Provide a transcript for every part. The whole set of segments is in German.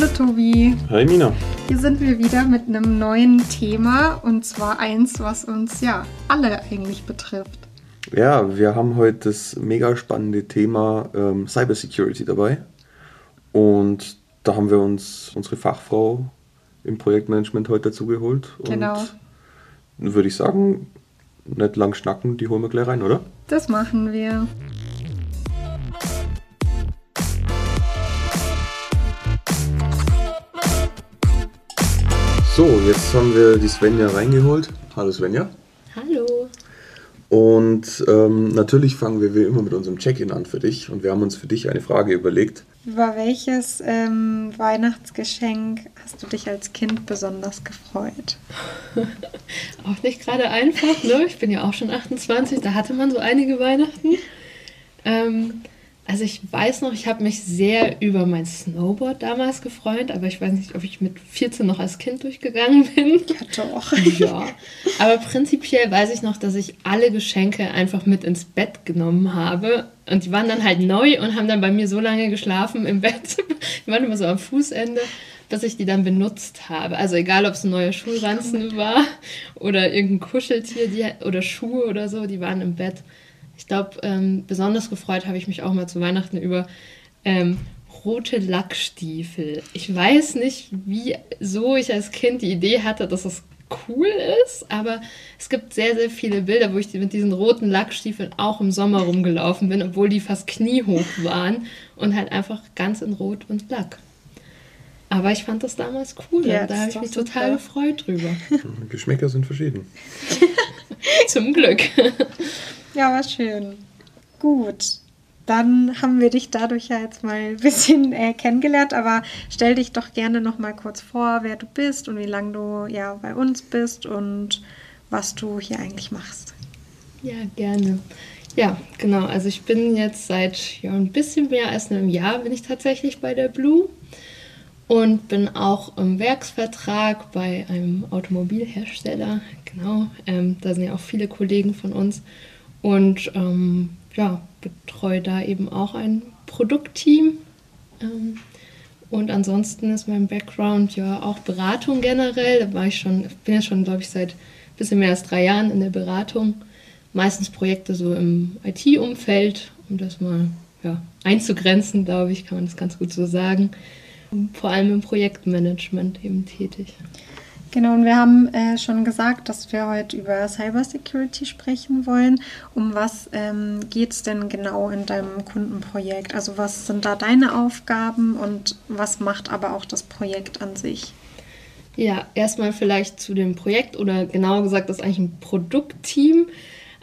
Hallo Tobi. Hi Mina. Hier sind wir wieder mit einem neuen Thema und zwar eins, was uns ja alle eigentlich betrifft. Ja, wir haben heute das mega spannende Thema ähm, Cybersecurity dabei. Und da haben wir uns unsere Fachfrau im Projektmanagement heute dazu geholt. Genau. Und würde ich sagen, nicht lang schnacken, die holen wir gleich rein, oder? Das machen wir. So, jetzt haben wir die Svenja reingeholt. Hallo Svenja. Hallo. Und ähm, natürlich fangen wir wie immer mit unserem Check-in an für dich. Und wir haben uns für dich eine Frage überlegt. Über welches ähm, Weihnachtsgeschenk hast du dich als Kind besonders gefreut? auch nicht gerade einfach, ne? Ich bin ja auch schon 28, da hatte man so einige Weihnachten. Ähm, also ich weiß noch, ich habe mich sehr über mein Snowboard damals gefreut, aber ich weiß nicht, ob ich mit 14 noch als Kind durchgegangen bin. Ja, doch. Ja. Aber prinzipiell weiß ich noch, dass ich alle Geschenke einfach mit ins Bett genommen habe. Und die waren dann halt neu und haben dann bei mir so lange geschlafen im Bett. Die waren immer so am Fußende, dass ich die dann benutzt habe. Also egal, ob es ein neuer Schulranzen war oder irgendein Kuscheltier die, oder Schuhe oder so, die waren im Bett. Ich glaube, ähm, besonders gefreut habe ich mich auch mal zu Weihnachten über ähm, rote Lackstiefel. Ich weiß nicht, wieso ich als Kind die Idee hatte, dass das cool ist, aber es gibt sehr, sehr viele Bilder, wo ich mit diesen roten Lackstiefeln auch im Sommer rumgelaufen bin, obwohl die fast kniehoch waren und halt einfach ganz in Rot und Lack. Aber ich fand das damals cool Ja, und da habe ich mich total gefreut drüber. Geschmäcker sind verschieden. Zum Glück. Ja, war schön. Gut. Dann haben wir dich dadurch ja jetzt mal ein bisschen äh, kennengelernt, aber stell dich doch gerne noch mal kurz vor, wer du bist und wie lange du ja bei uns bist und was du hier eigentlich machst. Ja, gerne. Ja, genau. Also ich bin jetzt seit ja, ein bisschen mehr als einem Jahr bin ich tatsächlich bei der Blue und bin auch im Werksvertrag bei einem Automobilhersteller. Genau, ähm, da sind ja auch viele Kollegen von uns und ähm, ja, betreue da eben auch ein Produktteam. Ähm, und ansonsten ist mein Background ja auch Beratung generell. Da war ich schon, bin ja schon, glaube ich, seit ein bisschen mehr als drei Jahren in der Beratung. Meistens Projekte so im IT-Umfeld, um das mal ja, einzugrenzen, glaube ich, kann man das ganz gut so sagen. Vor allem im Projektmanagement eben tätig. Genau, und wir haben äh, schon gesagt, dass wir heute über Cybersecurity sprechen wollen. Um was ähm, geht es denn genau in deinem Kundenprojekt? Also was sind da deine Aufgaben und was macht aber auch das Projekt an sich? Ja, erstmal vielleicht zu dem Projekt oder genauer gesagt, das ist eigentlich ein Produktteam.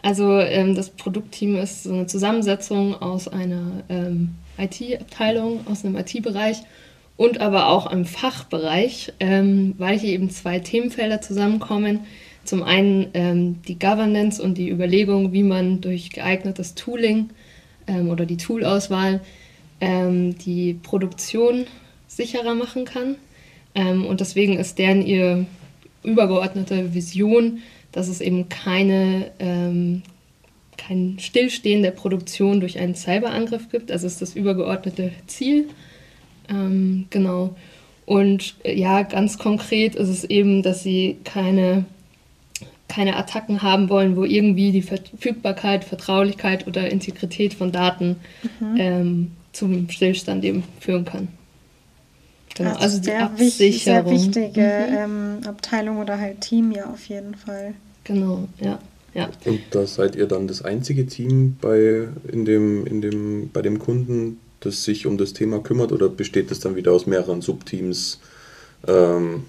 Also ähm, das Produktteam ist so eine Zusammensetzung aus einer ähm, IT-Abteilung, aus einem IT-Bereich und aber auch einem Fachbereich, ähm, weil hier eben zwei Themenfelder zusammenkommen. Zum einen ähm, die Governance und die Überlegung, wie man durch geeignetes Tooling ähm, oder die Toolauswahl ähm, die Produktion sicherer machen kann. Ähm, und deswegen ist deren ihr übergeordnete Vision, dass es eben keine, ähm, kein Stillstehen der Produktion durch einen Cyberangriff gibt. Also ist das übergeordnete Ziel. Ähm, genau. Und äh, ja, ganz konkret ist es eben, dass sie keine, keine Attacken haben wollen, wo irgendwie die Verfügbarkeit, Vertraulichkeit oder Integrität von Daten ähm, zum Stillstand eben führen kann. Genau, Das also ist die sehr, wichtig, sehr Absicherung. wichtige Mhm. ähm, Abteilung oder halt Team ja auf jeden Fall. Genau, ja. ja. Und da seid ihr dann das einzige Team bei, in dem, in dem, bei dem Kunden, das sich um das Thema kümmert oder besteht das dann wieder aus mehreren Subteams? Ähm,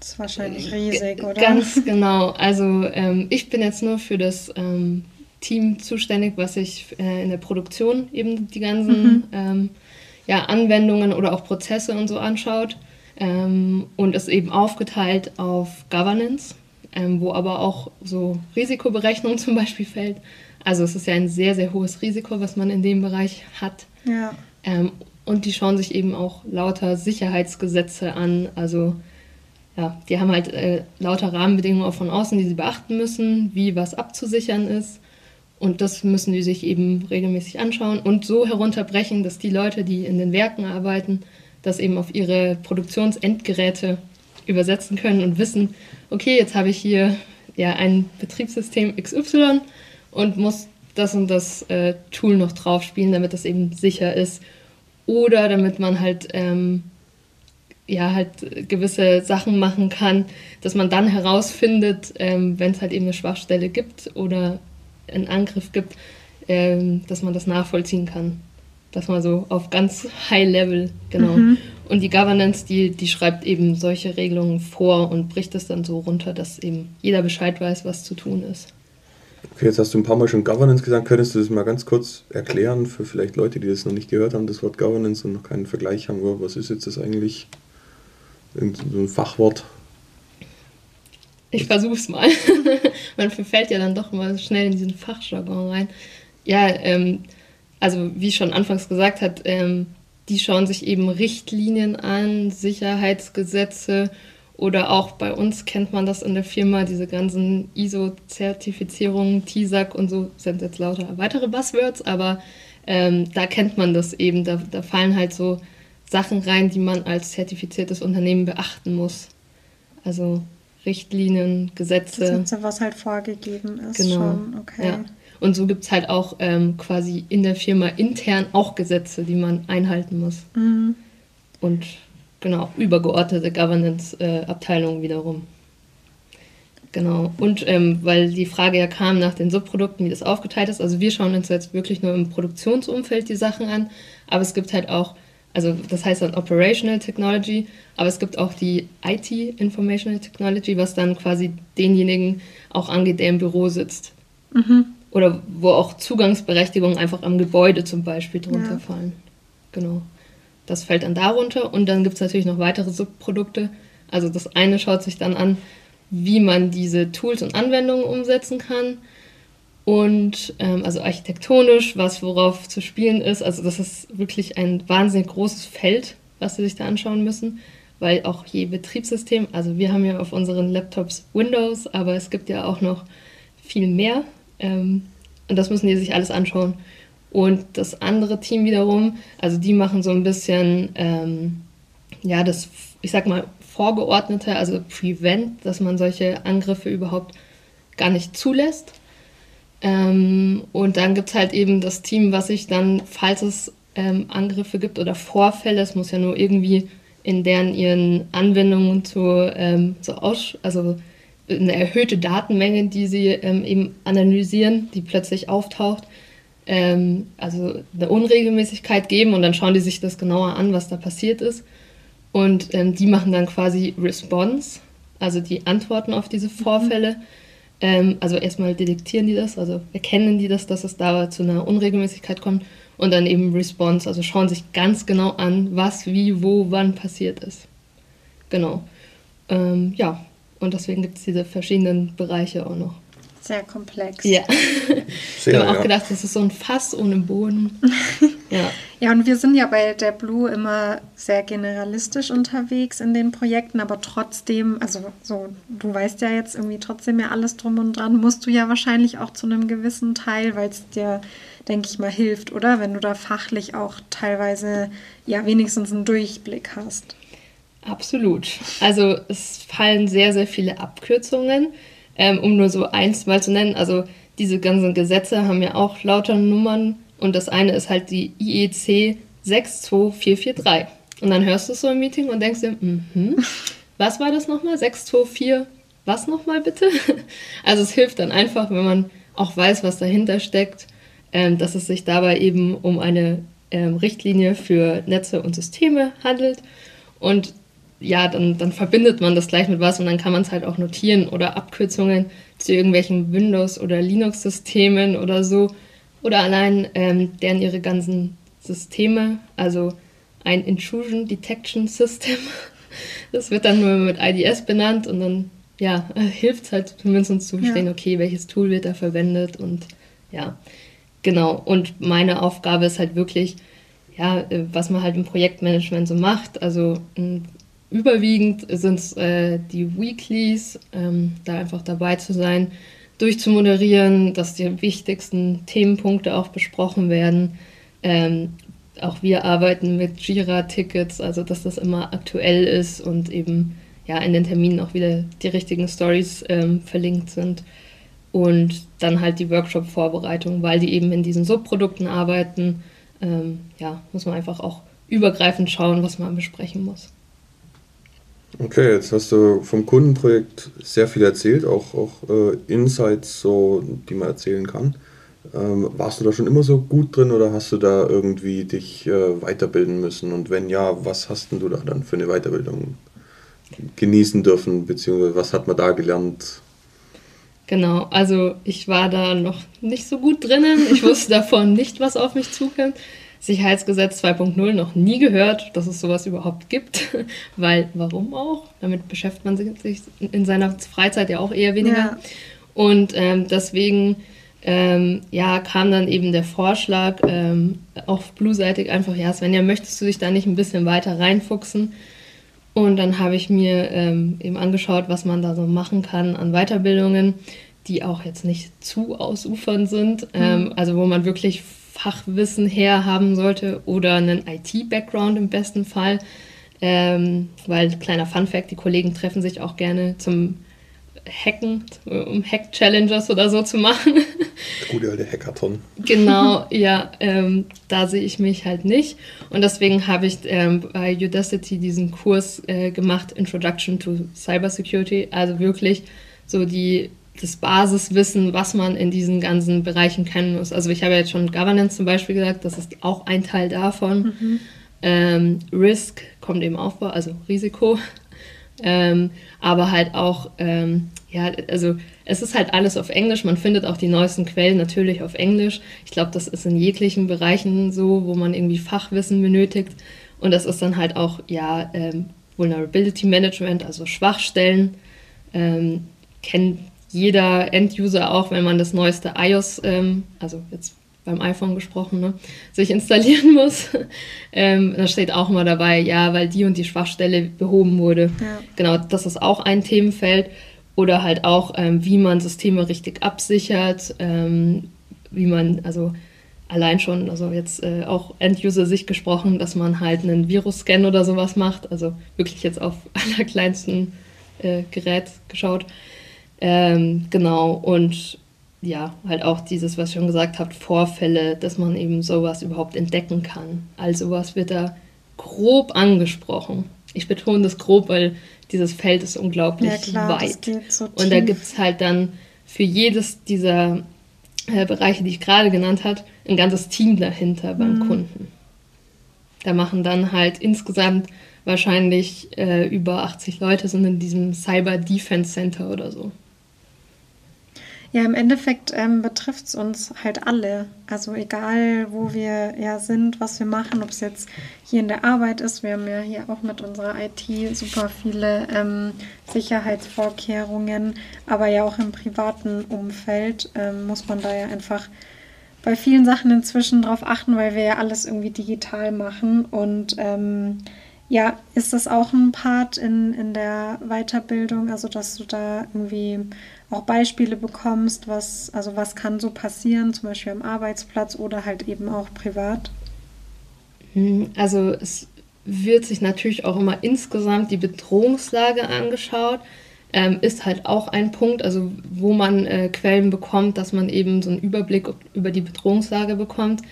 Das ist wahrscheinlich riesig, oder? Ganz genau. Also ähm, ich bin jetzt nur für das ähm, Team zuständig, was sich äh, in der Produktion eben die ganzen ähm, ja, Anwendungen oder auch Prozesse und so anschaut. Ähm, und ist eben aufgeteilt auf Governance, ähm, wo aber auch so Risikoberechnung zum Beispiel fällt. Also es ist ja ein sehr, sehr hohes Risiko, was man in dem Bereich hat. Ja. Ähm, und die schauen sich eben auch lauter Sicherheitsgesetze an. Also ja, die haben halt äh, lauter Rahmenbedingungen auch von außen, die sie beachten müssen, wie was abzusichern ist. Und das müssen die sich eben regelmäßig anschauen und so herunterbrechen, dass die Leute, die in den Werken arbeiten, das eben auf ihre Produktionsendgeräte übersetzen können und wissen, okay, jetzt habe ich hier ja ein Betriebssystem XY und muss das und das äh, Tool noch drauf spielen, damit das eben sicher ist. Oder damit man halt ähm, ja halt gewisse Sachen machen kann, dass man dann herausfindet, ähm, wenn es halt eben eine Schwachstelle gibt oder einen Angriff gibt, ähm, dass man das nachvollziehen kann. Das mal so auf ganz High Level, genau. Mhm. Und die Governance, die, die schreibt eben solche Regelungen vor und bricht es dann so runter, dass eben jeder Bescheid weiß, was zu tun ist. Okay, jetzt hast du ein paar Mal schon Governance gesagt. Könntest du das mal ganz kurz erklären für vielleicht Leute, die das noch nicht gehört haben, das Wort Governance und noch keinen Vergleich haben? Was ist jetzt das eigentlich? Irgend so ein Fachwort? Ich versuch's mal. Man verfällt ja dann doch mal schnell in diesen Fachjargon rein. Ja, ähm, also wie schon anfangs gesagt hat, ähm, die schauen sich eben Richtlinien an, Sicherheitsgesetze oder auch bei uns kennt man das in der Firma, diese ganzen ISO-Zertifizierungen, TISAC und so sind jetzt lauter weitere Buzzwords, aber ähm, da kennt man das eben. Da, da fallen halt so Sachen rein, die man als zertifiziertes Unternehmen beachten muss. Also Richtlinien, Gesetze. Gesetze, was halt vorgegeben ist. Genau. Schon. Okay. Ja. Und so gibt es halt auch ähm, quasi in der Firma intern auch Gesetze, die man einhalten muss. Mhm. Und genau, übergeordnete Governance-Abteilungen äh, wiederum. Genau. Und ähm, weil die Frage ja kam nach den Subprodukten, wie das aufgeteilt ist. Also wir schauen uns jetzt wirklich nur im Produktionsumfeld die Sachen an, aber es gibt halt auch, also das heißt dann Operational Technology, aber es gibt auch die IT, Informational Technology, was dann quasi denjenigen auch angeht, der im Büro sitzt. Mhm oder wo auch Zugangsberechtigungen einfach am Gebäude zum Beispiel drunter ja. fallen. Genau. Das fällt dann darunter und dann gibt es natürlich noch weitere Subprodukte. Also das eine schaut sich dann an, wie man diese Tools und Anwendungen umsetzen kann. Und ähm, also architektonisch, was worauf zu spielen ist. Also das ist wirklich ein wahnsinnig großes Feld, was Sie sich da anschauen müssen, weil auch je Betriebssystem, also wir haben ja auf unseren Laptops Windows, aber es gibt ja auch noch viel mehr ähm, und das müssen die sich alles anschauen. Und das andere Team wiederum, also die machen so ein bisschen, ähm, ja, das, ich sag mal, Vorgeordnete, also Prevent, dass man solche Angriffe überhaupt gar nicht zulässt. Ähm, und dann gibt es halt eben das Team, was sich dann, falls es ähm, Angriffe gibt oder Vorfälle, es muss ja nur irgendwie in deren ihren Anwendungen zu, ähm, so aus, also eine erhöhte Datenmenge, die sie ähm, eben analysieren, die plötzlich auftaucht, ähm, also eine Unregelmäßigkeit geben und dann schauen die sich das genauer an, was da passiert ist. Und ähm, die machen dann quasi Response, also die Antworten auf diese Vorfälle. Mhm. also erstmal detektieren die das, also erkennen die das, dass es da zu einer Unregelmäßigkeit kommt und dann eben Response, also schauen sich ganz genau an, was, wie, wo, wann passiert ist. Genau. Ähm, ja, und deswegen gibt es diese verschiedenen Bereiche auch noch. Sehr komplex. Ja. Sehr, ich habe auch ja. gedacht, das ist so ein Fass ohne Boden. ja. ja, und wir sind ja bei der Blue immer sehr generalistisch unterwegs in den Projekten, aber trotzdem, also so, du weißt ja jetzt irgendwie trotzdem ja alles drum und dran, musst du ja wahrscheinlich auch zu einem gewissen Teil, weil es dir, denke ich mal, hilft, oder? Wenn du da fachlich auch teilweise ja wenigstens einen Durchblick hast. Absolut. Also es fallen sehr, sehr viele Abkürzungen, ähm, um nur so eins mal zu nennen. Also diese ganzen Gesetze haben ja auch lauter Nummern und das eine ist halt die IEC 62443. Und dann hörst du es so im Meeting und denkst dir, mhm, was war das nochmal? 624, was nochmal bitte? Also es hilft dann einfach, wenn man auch weiß, was dahinter steckt, ähm, dass es sich dabei eben um eine ähm, Richtlinie für Netze und Systeme handelt. Und ja, dann, dann verbindet man das gleich mit was und dann kann man es halt auch notieren oder Abkürzungen zu irgendwelchen Windows- oder Linux-Systemen oder so. Oder allein ähm, deren ihre ganzen Systeme, also ein Intrusion Detection System. Das wird dann nur mit IDS benannt und dann ja, hilft es halt zumindest zu verstehen, ja. okay, welches Tool wird da verwendet und ja, genau. Und meine Aufgabe ist halt wirklich, ja, äh, was man halt im Projektmanagement so macht. Also ein überwiegend sind es äh, die Weeklies, ähm, da einfach dabei zu sein, durchzumoderieren, dass die wichtigsten Themenpunkte auch besprochen werden. Ähm, auch wir arbeiten mit Jira-Tickets, also dass das immer aktuell ist und eben ja in den Terminen auch wieder die richtigen Stories ähm, verlinkt sind. Und dann halt die Workshop-Vorbereitung, weil die eben in diesen Subprodukten arbeiten. Ähm, ja, muss man einfach auch übergreifend schauen, was man besprechen muss. Okay, jetzt hast du vom Kundenprojekt sehr viel erzählt, auch, auch äh, Insights, so, die man erzählen kann. Ähm, warst du da schon immer so gut drin oder hast du da irgendwie dich äh, weiterbilden müssen? Und wenn ja, was hast du da dann für eine Weiterbildung genießen dürfen, beziehungsweise was hat man da gelernt? Genau, also ich war da noch nicht so gut drinnen. Ich wusste davon nicht, was auf mich zukommt. Sicherheitsgesetz 2.0 noch nie gehört, dass es sowas überhaupt gibt, weil warum auch? Damit beschäftigt man sich in seiner Freizeit ja auch eher weniger. Ja. Und ähm, deswegen ähm, ja, kam dann eben der Vorschlag ähm, auf Blue-seitig einfach, ja, Svenja, möchtest du dich da nicht ein bisschen weiter reinfuchsen? Und dann habe ich mir ähm, eben angeschaut, was man da so machen kann an Weiterbildungen, die auch jetzt nicht zu ausufern sind, mhm. also wo man wirklich Fachwissen herhaben sollte oder einen IT-Background im besten Fall. Ähm, weil, kleiner Fun-Fact, die Kollegen treffen sich auch gerne zum Hacken, um Hack-Challenges oder so zu machen. Gute alte Hackathon. Genau, ja, ähm, da sehe ich mich halt nicht. Und deswegen habe ich ähm, bei Udacity diesen Kurs äh, gemacht, Introduction to Cybersecurity. Also wirklich so die das Basiswissen, was man in diesen ganzen Bereichen kennen muss. Also ich habe jetzt schon Governance zum Beispiel gesagt, das ist auch ein Teil davon. Mhm. Ähm, Risk kommt eben vor, also Risiko. Ähm, aber halt auch, ähm, ja, also es ist halt alles auf Englisch. Man findet auch die neuesten Quellen natürlich auf Englisch. Ich glaube, das ist in jeglichen Bereichen so, wo man irgendwie Fachwissen benötigt. Und das ist dann halt auch, ja, ähm, Vulnerability Management, also Schwachstellen. Ähm, kennt jeder End-User auch, wenn man das neueste iOS, ähm, also jetzt beim iPhone gesprochen, ne, sich installieren muss. ähm, da steht auch immer dabei, ja, weil die und die Schwachstelle behoben wurde. Ja. Genau, das ist auch ein Themenfeld. Oder halt auch, ähm, wie man Systeme richtig absichert, ähm, wie man, also allein schon, also jetzt äh, auch End-User sich gesprochen, dass man halt einen Virus-Scan oder sowas macht, also wirklich jetzt auf allerkleinsten äh, Gerät geschaut. Ähm, genau, und ja, halt auch dieses, was ich schon gesagt habe, Vorfälle, dass man eben sowas überhaupt entdecken kann. All sowas wird da grob angesprochen. Ich betone das grob, weil dieses Feld ist unglaublich ja, klar, weit. So und da gibt es halt dann für jedes dieser äh, Bereiche, die ich gerade genannt habe, ein ganzes Team dahinter beim mhm. Kunden. Da machen dann halt insgesamt wahrscheinlich äh, über 80 Leute sind in diesem Cyber Defense Center oder so. Ja, im Endeffekt ähm, betrifft es uns halt alle. Also egal, wo wir ja sind, was wir machen, ob es jetzt hier in der Arbeit ist. Wir haben ja hier auch mit unserer IT super viele ähm, Sicherheitsvorkehrungen, aber ja auch im privaten Umfeld ähm, muss man da ja einfach bei vielen Sachen inzwischen drauf achten, weil wir ja alles irgendwie digital machen. Und ähm, ja, ist das auch ein Part in, in der Weiterbildung, also dass du da irgendwie auch Beispiele bekommst, was, also was kann so passieren, zum Beispiel am Arbeitsplatz oder halt eben auch privat? Hm, also es wird sich natürlich auch immer insgesamt die Bedrohungslage angeschaut. Ähm, ist halt auch ein Punkt, also wo man äh, Quellen bekommt, dass man eben so einen Überblick über die Bedrohungslage bekommt.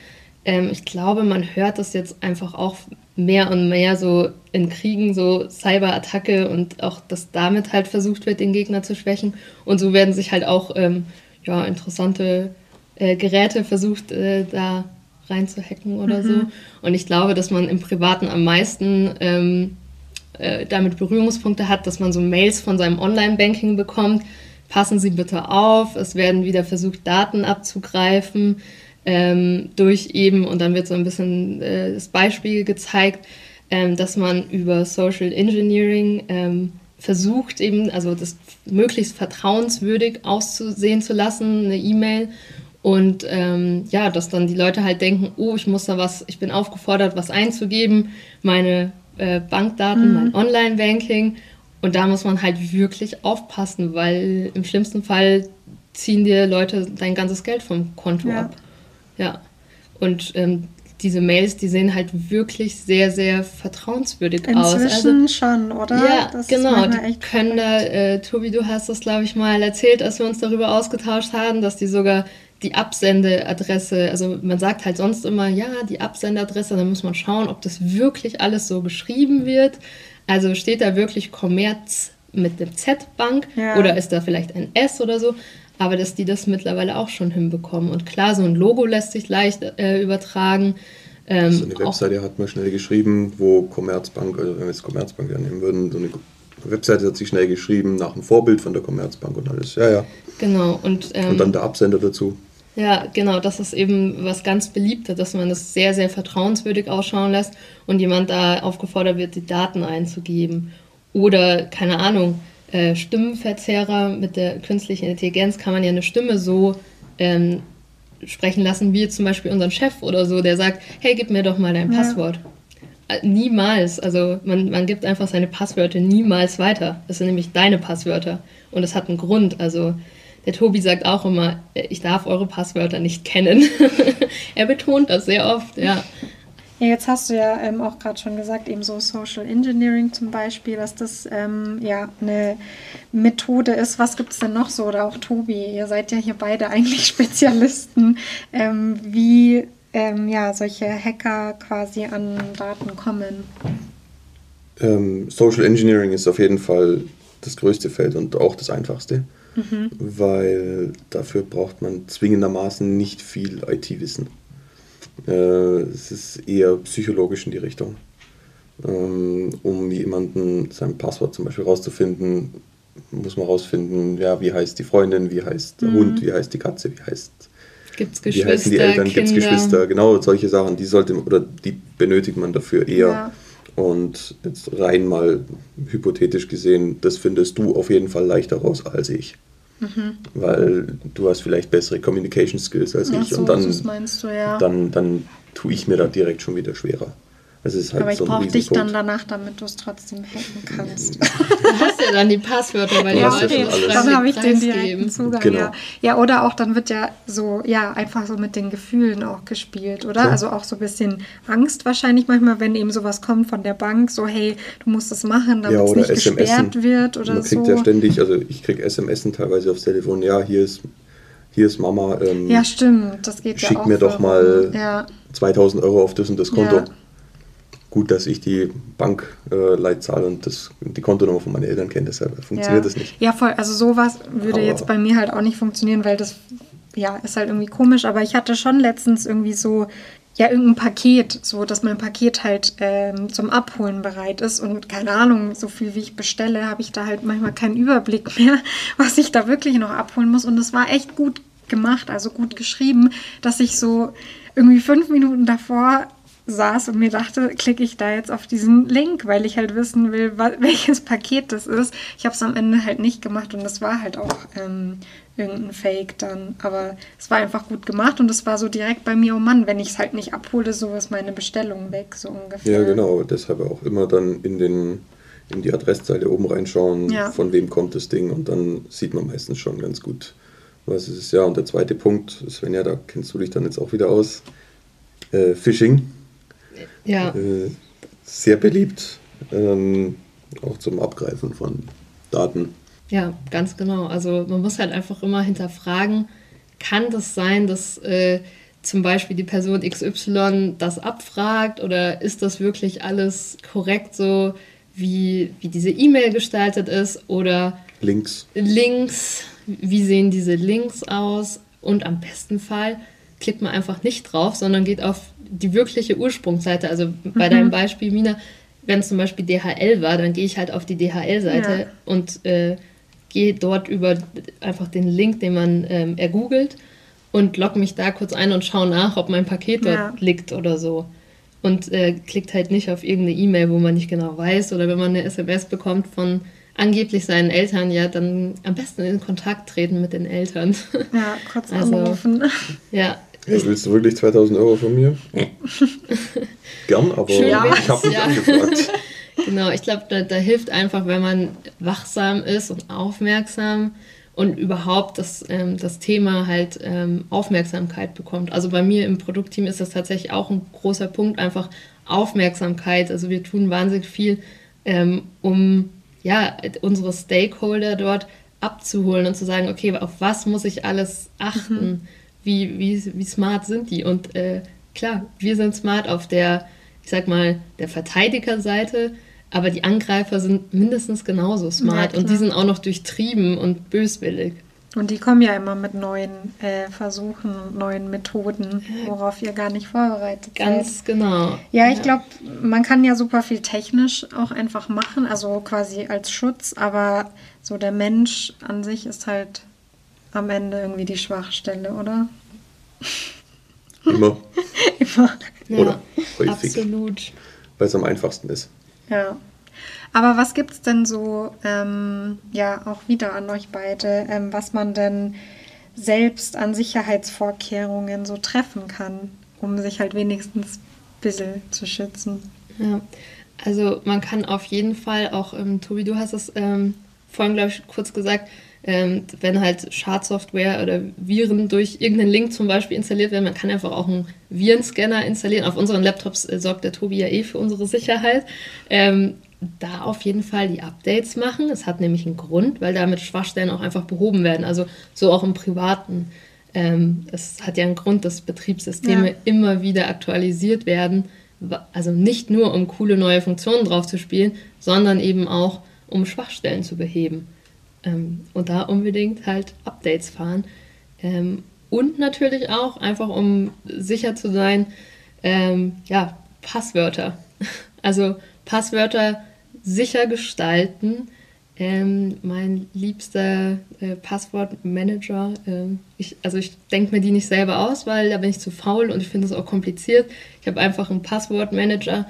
Ähm, ich glaube, man hört das jetzt einfach auch mehr und mehr so in Kriegen, so Cyberattacke und auch, dass damit halt versucht wird, den Gegner zu schwächen. Und so werden sich halt auch ähm, ja, interessante äh, Geräte versucht, äh, da reinzuhacken oder mhm. so. Und ich glaube, dass man im Privaten am meisten ähm, äh, damit Berührungspunkte hat, dass man so Mails von seinem Online-Banking bekommt. Passen Sie bitte auf, es werden wieder versucht, Daten abzugreifen ähm, durch eben, und dann wird so ein bisschen äh, das Beispiel gezeigt, ähm, dass man über Social Engineering ähm, versucht, eben, also das möglichst vertrauenswürdig auszusehen zu lassen, eine E-Mail. Und ähm, ja, dass dann die Leute halt denken, oh, ich muss da was, ich bin aufgefordert, was einzugeben, meine äh, Bankdaten, mhm. mein Online-Banking. Und da muss man halt wirklich aufpassen, weil im schlimmsten Fall ziehen dir Leute dein ganzes Geld vom Konto ja. ab. Ja. Und ähm, diese Mails, die sehen halt wirklich sehr, sehr vertrauenswürdig Inzwischen aus. Also, schon, oder? Ja, das genau. Die können da, äh, Tobi, du hast das, glaube ich, mal erzählt, als wir uns darüber ausgetauscht haben, dass die sogar die Absendeadresse, also man sagt halt sonst immer, ja, die Absendeadresse, dann muss man schauen, ob das wirklich alles so geschrieben wird. Also steht da wirklich Kommerz mit dem Z-Bank ja. oder ist da vielleicht ein S oder so? Aber dass die das mittlerweile auch schon hinbekommen. Und klar, so ein Logo lässt sich leicht äh, übertragen. Ähm, so eine Webseite hat man schnell geschrieben, wo Commerzbank, also wenn wir jetzt Commerzbank nehmen würden, so eine Webseite hat sich schnell geschrieben, nach einem Vorbild von der Commerzbank und alles. Ja, ja. Genau. Und, ähm, und dann der Absender dazu. Ja, genau, das ist eben was ganz Beliebtes, dass man das sehr, sehr vertrauenswürdig ausschauen lässt und jemand da aufgefordert wird, die Daten einzugeben. Oder, keine Ahnung, äh, Stimmenverzerrer mit der künstlichen Intelligenz kann man ja eine Stimme so ähm, sprechen lassen, wie zum Beispiel unseren Chef oder so, der sagt, hey, gib mir doch mal dein ja. Passwort. Äh, niemals. Also man, man gibt einfach seine Passwörter niemals weiter. Das sind nämlich deine Passwörter. Und das hat einen Grund. Also der Tobi sagt auch immer, äh, ich darf eure Passwörter nicht kennen. er betont das sehr oft, ja. Ja, jetzt hast du ja ähm, auch gerade schon gesagt, eben so Social Engineering zum Beispiel, dass das ähm, ja eine Methode ist. Was gibt es denn noch so? Oder auch Tobi, ihr seid ja hier beide eigentlich Spezialisten, ähm, wie ähm, ja, solche Hacker quasi an Daten kommen. Ähm, Social Engineering ist auf jeden Fall das größte Feld und auch das einfachste, mhm. weil dafür braucht man zwingendermaßen nicht viel IT-Wissen. Äh, es ist eher psychologisch in die Richtung. Ähm, um jemanden sein Passwort zum Beispiel rauszufinden, muss man rausfinden, ja, wie heißt die Freundin, wie heißt der mhm. Hund, wie heißt die Katze, wie heißt Gibt's Geschwister, wie heißen die Eltern, gibt es Geschwister, genau solche Sachen, die sollte oder die benötigt man dafür eher. Ja. Und jetzt rein mal hypothetisch gesehen, das findest du auf jeden Fall leichter raus als ich. Mhm. Weil du hast vielleicht bessere Communication Skills als Ach ich. So, und dann, du, ja. dann, dann tue ich mir da direkt schon wieder schwerer. Es ist halt Aber ich so brauche dich dann danach, damit du es trotzdem hacken kannst. du hast ja dann die Passwörter, weil ja, okay. Dann habe ich den direkten Zugang. Genau. Ja. ja, oder auch dann wird ja so, ja, einfach so mit den Gefühlen auch gespielt, oder? Ja. Also auch so ein bisschen Angst wahrscheinlich manchmal, wenn eben sowas kommt von der Bank, so hey, du musst das machen, damit ja, es nicht SMS gesperrt wird oder Man kriegt so. ja ständig, also ich kriege SMS teilweise aufs Telefon, ja, hier ist hier ist Mama. Ähm, ja, stimmt, das geht ja auch. Schick mir doch mal ja. 2000 Euro auf das und das Konto. Ja gut, dass ich die Bankleitzahl äh, und das, die Kontonummer von meinen Eltern kenne, deshalb funktioniert ja. das nicht. Ja, voll. Also sowas würde aber jetzt bei mir halt auch nicht funktionieren, weil das ja ist halt irgendwie komisch. Aber ich hatte schon letztens irgendwie so ja irgendein Paket, so dass mein Paket halt ähm, zum Abholen bereit ist und keine Ahnung, so viel wie ich bestelle, habe ich da halt manchmal keinen Überblick mehr, was ich da wirklich noch abholen muss. Und es war echt gut gemacht, also gut geschrieben, dass ich so irgendwie fünf Minuten davor saß und mir dachte, klicke ich da jetzt auf diesen Link, weil ich halt wissen will, welches Paket das ist. Ich habe es am Ende halt nicht gemacht und das war halt auch ähm, irgendein Fake dann. Aber es war einfach gut gemacht und es war so direkt bei mir, oh Mann, wenn ich es halt nicht abhole, so ist meine Bestellung weg, so ungefähr. Ja, genau. Deshalb auch immer dann in den in die Adresszeile oben reinschauen, ja. von wem kommt das Ding und dann sieht man meistens schon ganz gut, was es ist. Ja, und der zweite Punkt, Svenja, da kennst du dich dann jetzt auch wieder aus, äh, Phishing. Ja. Äh, sehr beliebt, ähm, auch zum Abgreifen von Daten. Ja, ganz genau. Also man muss halt einfach immer hinterfragen, kann das sein, dass äh, zum Beispiel die Person XY das abfragt oder ist das wirklich alles korrekt so, wie, wie diese E-Mail gestaltet ist oder Links. Links, wie sehen diese Links aus und am besten Fall klickt man einfach nicht drauf, sondern geht auf die wirkliche Ursprungsseite. Also bei mhm. deinem Beispiel, Mina, wenn es zum Beispiel DHL war, dann gehe ich halt auf die DHL-Seite ja. und äh, gehe dort über einfach den Link, den man ähm, ergoogelt und logge mich da kurz ein und schaue nach, ob mein Paket dort ja. liegt oder so. Und äh, klickt halt nicht auf irgendeine E-Mail, wo man nicht genau weiß oder wenn man eine SMS bekommt von angeblich seinen Eltern, ja, dann am besten in Kontakt treten mit den Eltern. Ja, kurz also, anrufen. Ja, Hey, willst du wirklich 2000 Euro von mir? Gern, aber Schön ich habe nicht ja. angefragt. Genau, ich glaube, da, da, hilft einfach, wenn man wachsam ist und aufmerksam und überhaupt das, ähm, das Thema halt ähm, Aufmerksamkeit bekommt. Also bei mir im Produktteam ist das tatsächlich auch ein großer Punkt, einfach Aufmerksamkeit. Also wir tun wahnsinnig viel, ähm, um ja, unsere Stakeholder dort abzuholen und zu sagen, okay, auf was muss ich alles achten? Mhm. Wie, wie, wie smart sind die? Und äh, klar, wir sind smart auf der, ich sag mal, der Verteidigerseite, aber die Angreifer sind mindestens genauso smart ja, und die sind auch noch durchtrieben und böswillig. Und die kommen ja immer mit neuen äh, Versuchen, neuen Methoden, worauf ihr gar nicht vorbereitet Ganz seid. Ganz genau. Ja, ich ja. glaube, man kann ja super viel technisch auch einfach machen, also quasi als Schutz, aber so der Mensch an sich ist halt am Ende irgendwie die Schwachstelle, oder? Immer. immer. Ja, oder häufig. Absolut. Weil es am einfachsten ist. Ja. Aber was gibt es denn so, ähm, ja, auch wieder an euch beide, ähm, was man denn selbst an Sicherheitsvorkehrungen so treffen kann, um sich halt wenigstens ein bisschen zu schützen? Ja, also man kann auf jeden Fall auch, ähm, Tobi, du hast es ähm, vorhin, glaube ich, kurz gesagt, ähm, wenn halt Schadsoftware oder Viren durch irgendeinen Link zum Beispiel installiert werden, man kann einfach auch einen Virenscanner installieren. Auf unseren Laptops äh, sorgt der Tobi ja eh für unsere Sicherheit. Ähm, da auf jeden Fall die Updates machen. Es hat nämlich einen Grund, weil damit Schwachstellen auch einfach behoben werden. Also so auch im Privaten. Ähm, es hat ja einen Grund, dass Betriebssysteme ja. immer wieder aktualisiert werden. Also nicht nur, um coole neue Funktionen drauf zu spielen, sondern eben auch, um Schwachstellen zu beheben. Ähm, und da unbedingt halt Updates fahren. Ähm, und natürlich auch einfach, um sicher zu sein, ähm, ja, Passwörter. Also Passwörter sicher gestalten. Ähm, mein liebster äh, Passwortmanager, äh, ich, also ich denke mir die nicht selber aus, weil da bin ich zu faul und ich finde es auch kompliziert. Ich habe einfach einen Passwortmanager,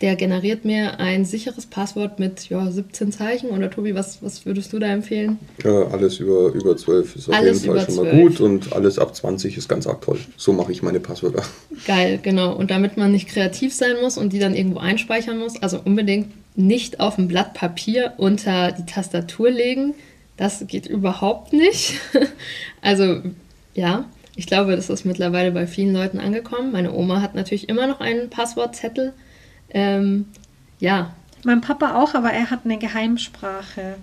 der generiert mir ein sicheres Passwort mit ja, 17 Zeichen. Oder Tobi, was, was würdest du da empfehlen? Ja, alles über, über 12 ist auf alles jeden Fall schon 12. mal gut und alles ab 20 ist ganz arg toll. So mache ich meine Passwörter. Geil, genau. Und damit man nicht kreativ sein muss und die dann irgendwo einspeichern muss, also unbedingt nicht auf ein Blatt Papier unter die Tastatur legen. Das geht überhaupt nicht. also ja, ich glaube, das ist mittlerweile bei vielen Leuten angekommen. Meine Oma hat natürlich immer noch einen Passwortzettel ähm, ja. Mein Papa auch, aber er hat eine Geheimsprache.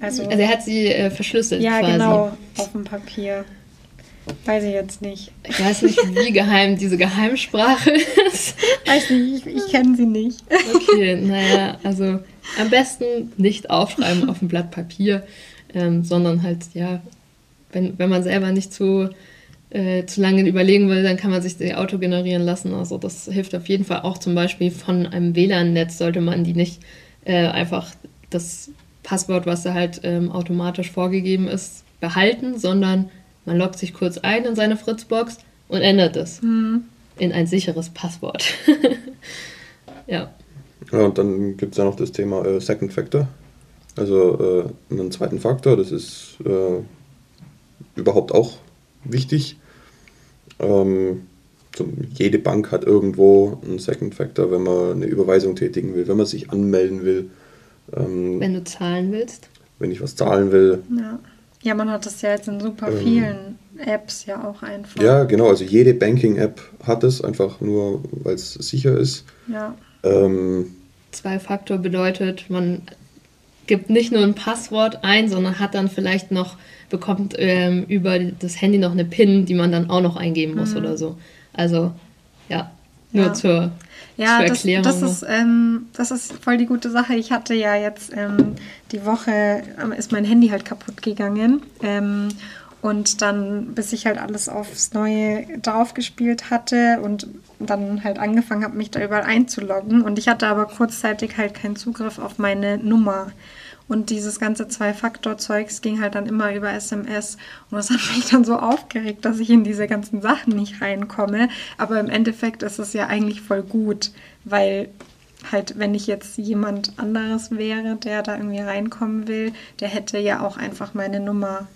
Also, also er hat sie äh, verschlüsselt. Ja, quasi. genau, auf dem Papier. Weiß ich jetzt nicht. Ich weiß nicht, wie geheim diese Geheimsprache ist. Weiß nicht, ich, ich kenne sie nicht. Okay, naja, also am besten nicht aufschreiben auf ein Blatt Papier, ähm, sondern halt, ja, wenn, wenn man selber nicht zu äh, zu lange überlegen will, dann kann man sich die Auto generieren lassen. Also das hilft auf jeden Fall auch zum Beispiel von einem WLAN-Netz sollte man die nicht äh, einfach das Passwort, was da halt ähm, automatisch vorgegeben ist, behalten, sondern man loggt sich kurz ein in seine Fritzbox und ändert es mhm. in ein sicheres Passwort. ja. Ja, und dann gibt es ja noch das Thema äh, Second Factor. Also äh, einen zweiten Faktor, das ist äh, überhaupt auch wichtig. Ähm, jede Bank hat irgendwo einen Second Factor, wenn man eine Überweisung tätigen will, wenn man sich anmelden will. Ähm, wenn du zahlen willst. Wenn ich was zahlen will. Ja, ja man hat das ja jetzt in super ähm, vielen Apps ja auch einfach. Ja, genau. Also jede Banking-App hat es, einfach nur, weil es sicher ist. Ja. Ähm, Zwei-Faktor bedeutet, man gibt nicht nur ein Passwort ein, sondern hat dann vielleicht noch bekommt ähm, über das Handy noch eine PIN, die man dann auch noch eingeben muss mhm. oder so. Also ja, nur ja. zur, ja. Das, das, ist, ähm, das ist voll die gute Sache. Ich hatte ja jetzt ähm, die Woche, ähm, ist mein Handy halt kaputt gegangen. Ähm, und dann, bis ich halt alles aufs Neue draufgespielt hatte und dann halt angefangen habe, mich da überall einzuloggen. Und ich hatte aber kurzzeitig halt keinen Zugriff auf meine Nummer. Und dieses ganze Zwei-Faktor-Zeugs ging halt dann immer über SMS. Und das hat mich dann so aufgeregt, dass ich in diese ganzen Sachen nicht reinkomme. Aber im Endeffekt ist es ja eigentlich voll gut, weil halt, wenn ich jetzt jemand anderes wäre, der da irgendwie reinkommen will, der hätte ja auch einfach meine Nummer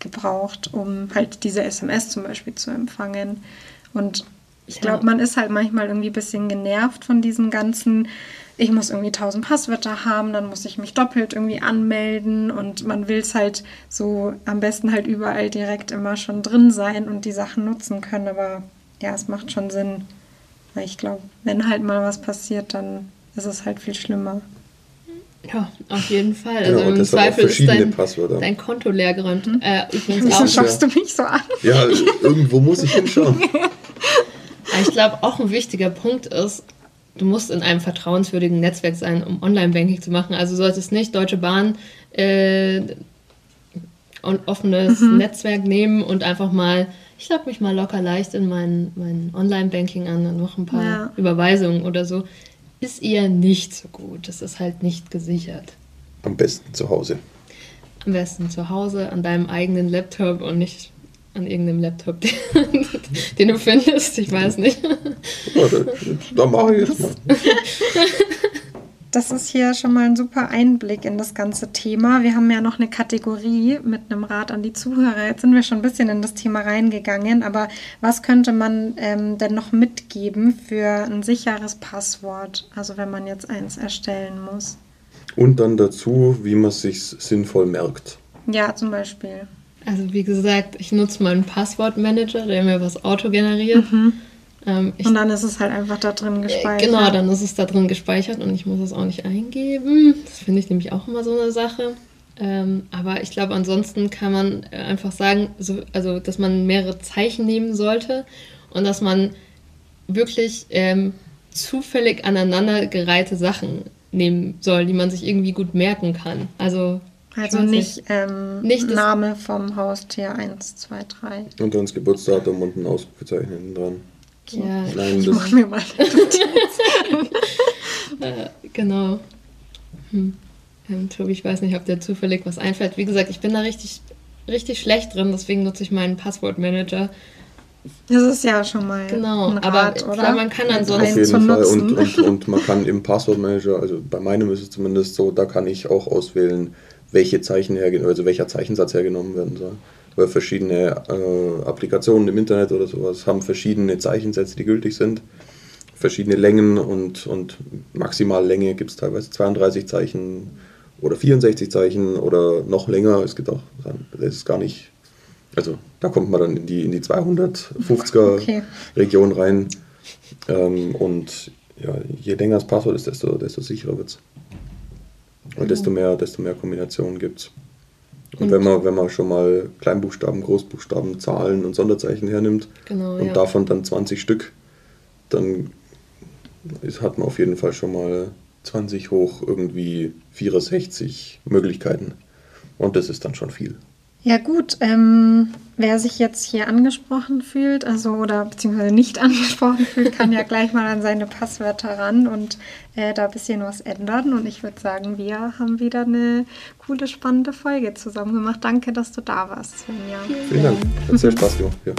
gebraucht, um halt diese SMS zum Beispiel zu empfangen. Und ich glaube, man ist halt manchmal irgendwie ein bisschen genervt von diesem ganzen, ich muss irgendwie tausend Passwörter haben, dann muss ich mich doppelt irgendwie anmelden und man will es halt so am besten halt überall direkt immer schon drin sein und die Sachen nutzen können. Aber ja, es macht schon Sinn. Weil ich glaube, wenn halt mal was passiert, dann ist es halt viel schlimmer. Ja, auf jeden Fall. Genau, also im Zweifel ist dein, dein, Konto leer geräumt. Mhm. Äh, Wieso schaust ja. du mich so an? Ja, irgendwo muss ich hinschauen. ich glaube, auch ein wichtiger Punkt ist, du musst in einem vertrauenswürdigen Netzwerk sein, um Online-Banking zu machen. Also solltest nicht Deutsche Bahn äh, ein offenes mhm. Netzwerk nehmen und einfach mal, ich logge mich mal locker leicht in mein, mein Online-Banking an und noch ein paar ja. Überweisungen oder so ist eher nicht so gut. Das ist halt nicht gesichert. Am besten zu Hause. Am besten zu Hause, an deinem eigenen Laptop und nicht an irgendeinem Laptop, den, den du findest. Ich weiß nicht. Ja, da, da mache ich jetzt mal. Das ist hier schon mal ein super Einblick in das ganze Thema. Wir haben ja noch eine Kategorie mit einem Rat an die Zuhörer. Jetzt sind wir schon ein bisschen in das Thema reingegangen, aber was könnte man ähm, denn noch mitgeben für ein sicheres Passwort? Also wenn man jetzt eins erstellen muss. Und dann dazu, wie man sich sinnvoll merkt. Ja, zum Beispiel. Also wie gesagt, ich nutze meinen Passwortmanager, der mir was auto generiert. Mhm. Ähm, ich, und dann ist es halt einfach da drin gespeichert. Genau, dann ist es da drin gespeichert und ich muss es auch nicht eingeben. Das finde ich nämlich auch immer so eine Sache. Ähm, aber ich glaube, ansonsten kann man äh, einfach sagen, so, also, dass man mehrere Zeichen nehmen sollte und dass man wirklich ähm, zufällig aneinandergereihte Sachen nehmen soll, die man sich irgendwie gut merken kann. Also also nicht, ähm, nicht Name vom Haustier 1, 2, 3. Und dann das Geburtsdatum und ein Ausrufezeichen dran. So ja, ich mach mir mal äh, Genau. Hm. Ähm, Tobi, ich weiß nicht, ob dir zufällig was einfällt. Wie gesagt, ich bin da richtig, richtig schlecht drin, deswegen nutze ich meinen Passwortmanager. Das ist ja schon mal genau, ein Rat, aber oder? man kann ansonsten auf jeden Fall und, und, und man kann im Passwortmanager, also bei meinem ist es zumindest so, da kann ich auch auswählen, welche Zeichen hergenommen, also welcher Zeichensatz hergenommen werden soll weil verschiedene äh, Applikationen im Internet oder sowas haben verschiedene Zeichensätze, die gültig sind. Verschiedene Längen und, und Maximallänge gibt es teilweise 32 Zeichen oder 64 Zeichen oder noch länger. Es gibt auch, das ist gar nicht, also da kommt man dann in die, in die 250er okay. Region rein. Ähm, und ja, je länger das Passwort ist, desto, desto sicherer wird es. Und desto mehr, desto mehr Kombinationen gibt es. Und wenn man, wenn man schon mal Kleinbuchstaben, Großbuchstaben, Zahlen und Sonderzeichen hernimmt genau, und ja. davon dann 20 Stück, dann ist, hat man auf jeden Fall schon mal 20 hoch irgendwie 64 Möglichkeiten. Und das ist dann schon viel. Ja gut, ähm, wer sich jetzt hier angesprochen fühlt, also oder beziehungsweise nicht angesprochen fühlt, kann ja gleich mal an seine Passwörter ran und äh, da ein bisschen was ändern. Und ich würde sagen, wir haben wieder eine coole, spannende Folge zusammen gemacht. Danke, dass du da warst, Svenja. Vielen Dank, hat sehr Spaß gemacht. Ja.